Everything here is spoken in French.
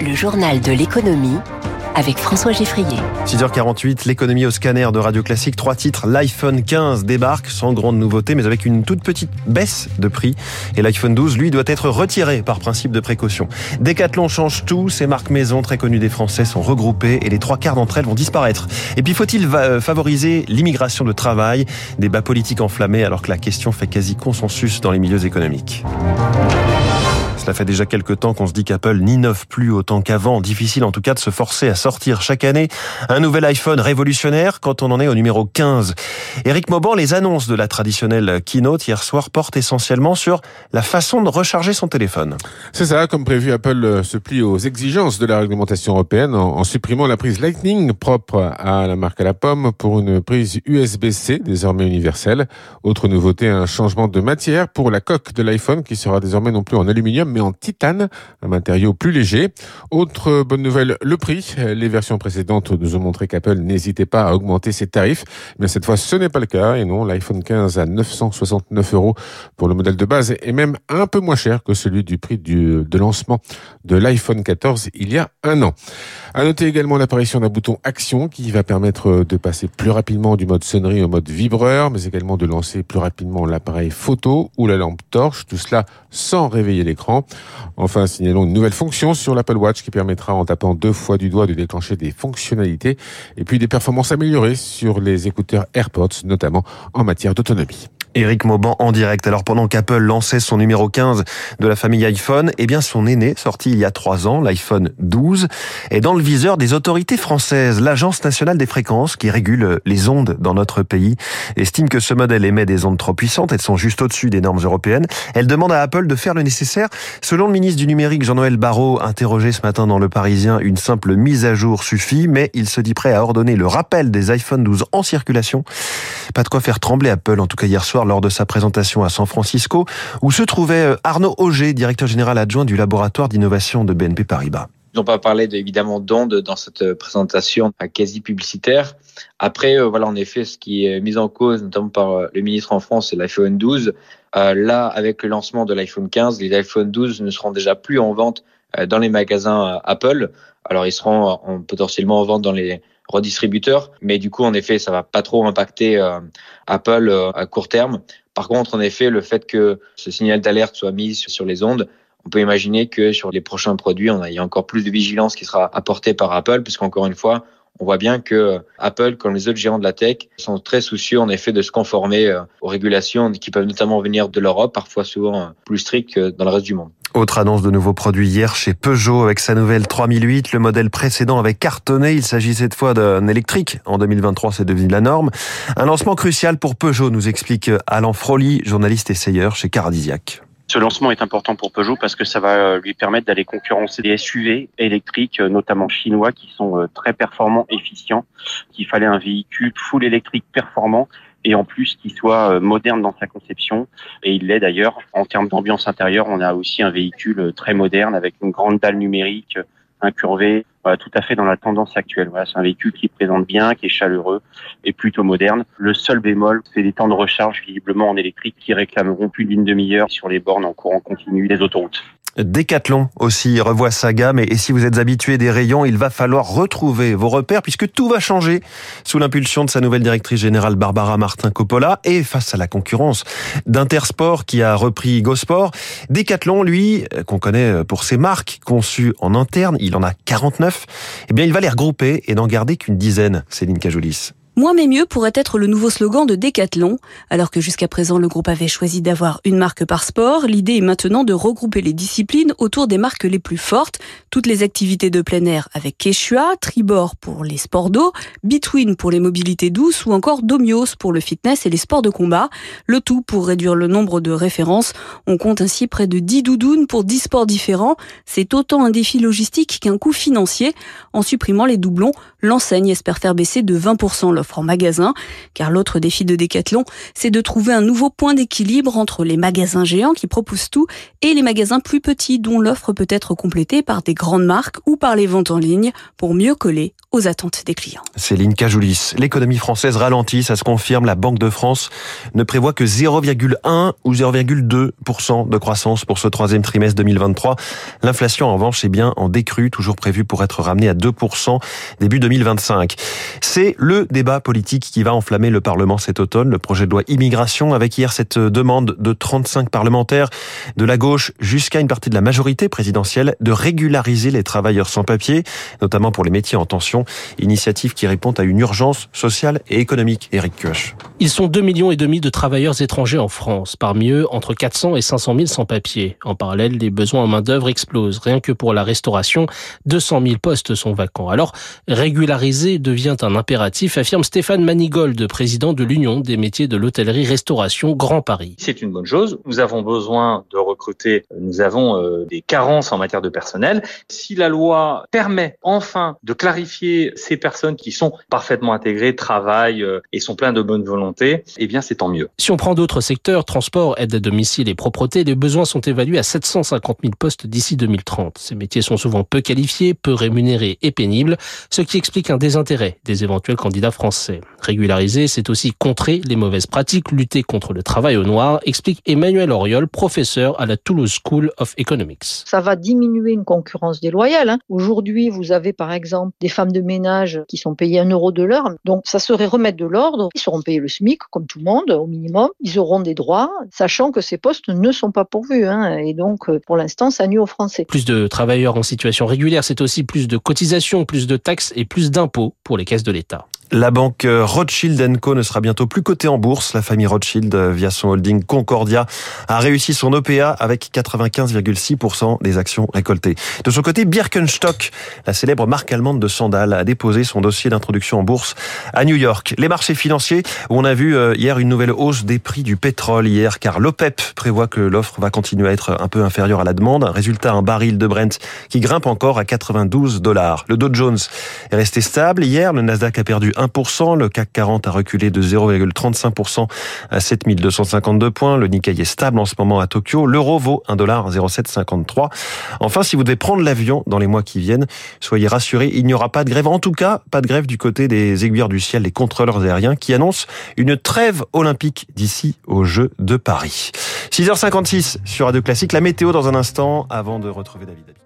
Le journal de l'économie avec François Geffrier. 6h48, l'économie au scanner de Radio Classique. Trois titres. L'iPhone 15 débarque sans grande nouveauté, mais avec une toute petite baisse de prix. Et l'iPhone 12, lui, doit être retiré par principe de précaution. Decathlon change tout. Ces marques maison très connues des Français sont regroupées et les trois quarts d'entre elles vont disparaître. Et puis, faut-il euh, favoriser l'immigration de travail? Débat politique enflammé alors que la question fait quasi consensus dans les milieux économiques. Cela fait déjà quelques temps qu'on se dit qu'Apple n'innove plus autant qu'avant. Difficile en tout cas de se forcer à sortir chaque année un nouvel iPhone révolutionnaire quand on en est au numéro 15. Eric Mauban, les annonces de la traditionnelle keynote hier soir portent essentiellement sur la façon de recharger son téléphone. C'est ça, comme prévu, Apple euh, se plie aux exigences de la réglementation européenne en, supprimant la prise Lightning propre à la marque à la pomme pour une prise USB-C désormais universelle. Autre nouveauté, un changement de matière pour la coque de l'iPhone qui sera désormais non plus en aluminium mais en titane, un matériau plus léger. Autre bonne nouvelle, le prix. Les versions précédentes nous ont montré qu'Apple n'hésitait pas à augmenter ses tarifs, mais cette fois ce n'est pas le cas et non, l'iPhone 15 à 969 euros pour le modèle de base est même un peu moins cher que celui du prix de lancement de l'iPhone 14 il y a un an. À noter également l'apparition d'un bouton action qui va permettre de passer plus rapidement du mode sonnerie au mode vibreur, mais également de lancer plus rapidement l'appareil photo ou la lampe torche, tout cela sans réveiller l'écran. Enfin, signalons une nouvelle fonction sur l'Apple Watch qui permettra en tapant deux fois du doigt de déclencher des fonctionnalités et puis des performances améliorées sur les écouteurs AirPods, notamment en matière d'autonomie. Eric Mauban en direct. Alors pendant qu'Apple lançait son numéro 15 de la famille iPhone, eh bien son aîné, sorti il y a trois ans, l'iPhone 12, est dans le viseur des autorités françaises. L'Agence nationale des fréquences, qui régule les ondes dans notre pays, estime que ce modèle émet des ondes trop puissantes. Elles sont juste au-dessus des normes européennes. Elle demande à Apple de faire le nécessaire. Selon le ministre du numérique Jean-Noël Barrot, interrogé ce matin dans Le Parisien, une simple mise à jour suffit, mais il se dit prêt à ordonner le rappel des iPhone 12 en circulation. Pas de quoi faire trembler Apple, en tout cas hier soir lors de sa présentation à San Francisco, où se trouvait euh, Arnaud Auger, directeur général adjoint du laboratoire d'innovation de BNP Paribas. Ils n'ont pas parlé évidemment d'ondes dans cette euh, présentation quasi publicitaire. Après, euh, voilà, en effet, ce qui est mis en cause, notamment par le ministre en France, c'est l'iPhone 12. là, avec le lancement de l'iPhone 15, les iPhone 12 ne seront déjà plus en vente dans les magasins Apple. Alors, ils seront potentiellement en vente dans les redistributeurs. Mais du coup, en effet, ça va pas trop impacter euh, Apple euh, à court terme. Par contre, en effet, le fait que ce signal d'alerte soit mis sur les ondes, on peut imaginer que sur les prochains produits, on il y a encore plus de vigilance qui sera apportée par Apple, puisqu'encore une fois, on voit bien que Apple, comme les autres géants de la tech, sont très soucieux en effet de se conformer euh, aux régulations qui peuvent notamment venir de l'Europe, parfois souvent plus strictes que dans le reste du monde. Autre annonce de nouveaux produits hier chez Peugeot avec sa nouvelle 3008. Le modèle précédent avait cartonné. Il s'agit cette fois d'un électrique. En 2023, c'est devenu la norme. Un lancement crucial pour Peugeot, nous explique Alain Froli, journaliste essayeur chez Caradisiac. Ce lancement est important pour Peugeot parce que ça va euh, lui permettre d'aller concurrencer des SUV électriques, euh, notamment chinois, qui sont euh, très performants, efficients. Qu'il fallait un véhicule full électrique performant et en plus qui soit moderne dans sa conception. Et il l'est d'ailleurs. En termes d'ambiance intérieure, on a aussi un véhicule très moderne avec une grande dalle numérique, incurvé, voilà, tout à fait dans la tendance actuelle. Voilà, c'est un véhicule qui présente bien, qui est chaleureux et plutôt moderne. Le seul bémol, c'est les temps de recharge visiblement en électrique qui réclameront plus d'une demi-heure sur les bornes en courant continu des autoroutes. Decathlon aussi revoit sa gamme et si vous êtes habitué des rayons, il va falloir retrouver vos repères puisque tout va changer sous l'impulsion de sa nouvelle directrice générale Barbara Martin Coppola et face à la concurrence d'Intersport qui a repris Gosport. Decathlon, lui, qu'on connaît pour ses marques conçues en interne, il en a 49, eh bien il va les regrouper et n'en garder qu'une dizaine, Céline Cajolis. Moins mais mieux pourrait être le nouveau slogan de Decathlon. Alors que jusqu'à présent le groupe avait choisi d'avoir une marque par sport, l'idée est maintenant de regrouper les disciplines autour des marques les plus fortes. Toutes les activités de plein air avec Quechua, Tribord pour les sports d'eau, Between pour les mobilités douces ou encore Domios pour le fitness et les sports de combat. Le tout pour réduire le nombre de références. On compte ainsi près de 10 doudounes pour 10 sports différents. C'est autant un défi logistique qu'un coût financier. En supprimant les doublons, l'enseigne espère faire baisser de 20% l'offre l'offre en magasin, car l'autre défi de Decathlon, c'est de trouver un nouveau point d'équilibre entre les magasins géants qui proposent tout et les magasins plus petits dont l'offre peut être complétée par des grandes marques ou par les ventes en ligne pour mieux coller aux attentes des clients. Céline Cajoulis, l'économie française ralentit, ça se confirme. La Banque de France ne prévoit que 0,1 ou 0,2% de croissance pour ce troisième trimestre 2023. L'inflation, en revanche, est bien en décrue, toujours prévue pour être ramenée à 2% début 2025. C'est le débat politique qui va enflammer le Parlement cet automne. Le projet de loi immigration, avec hier cette demande de 35 parlementaires de la gauche jusqu'à une partie de la majorité présidentielle de régulariser les travailleurs sans papier, notamment pour les métiers en tension. Initiative qui répond à une urgence sociale et économique. Eric Kioch. Ils sont 2 millions et demi de travailleurs étrangers en France. Parmi eux, entre 400 et 500 000 sans-papiers. En parallèle, les besoins en main-d'œuvre explosent. Rien que pour la restauration, 200 000 postes sont vacants. Alors, régulariser devient un impératif, affirme Stéphane Manigold, président de l'Union des métiers de l'hôtellerie-restauration Grand Paris. C'est une bonne chose. Nous avons besoin de recruter. Nous avons euh, des carences en matière de personnel. Si la loi permet enfin de clarifier ces personnes qui sont parfaitement intégrées, travaillent euh, et sont pleins de bonne volonté, eh bien c'est tant mieux. Si on prend d'autres secteurs, transport, aide à domicile et propreté, les besoins sont évalués à 750 000 postes d'ici 2030. Ces métiers sont souvent peu qualifiés, peu rémunérés et pénibles, ce qui explique un désintérêt des éventuels candidats français. Régulariser, c'est aussi contrer les mauvaises pratiques, lutter contre le travail au noir, explique Emmanuel Oriol, professeur à la Toulouse School of Economics. Ça va diminuer une concurrence déloyale. Hein. Aujourd'hui, vous avez par exemple des femmes de ménages qui sont payés un euro de l'heure. Donc ça serait remettre de l'ordre. Ils seront payés le SMIC comme tout le monde au minimum. Ils auront des droits, sachant que ces postes ne sont pas pourvus. Hein. Et donc euh, pour l'instant, ça nuit aux Français. Plus de travailleurs en situation régulière, c'est aussi plus de cotisations, plus de taxes et plus d'impôts pour les caisses de l'État. La banque Rothschild Co ne sera bientôt plus cotée en bourse. La famille Rothschild, via son holding Concordia, a réussi son OPA avec 95,6% des actions récoltées. De son côté, Birkenstock, la célèbre marque allemande de sandales, a déposé son dossier d'introduction en bourse à New York. Les marchés financiers, on a vu euh, hier une nouvelle hausse des prix du pétrole hier, car l'OPEP prévoit que l'offre va continuer à être un peu inférieure à la demande. Résultat, un baril de Brent qui grimpe encore à 92 dollars. Le Dow Jones est resté stable. Hier, le Nasdaq a perdu 1%. Le CAC 40 a reculé de 0,35% à 7252 points. Le Nikkei est stable en ce moment à Tokyo. L'euro vaut 1,0753. Enfin, si vous devez prendre l'avion dans les mois qui viennent, soyez rassurés, il n'y aura pas de grève. En tout cas, pas de grève du côté des aiguilleurs du ciel, les contrôleurs aériens qui annoncent une trêve olympique d'ici aux Jeux de Paris. 6h56 sur Radio Classique. La météo dans un instant avant de retrouver David.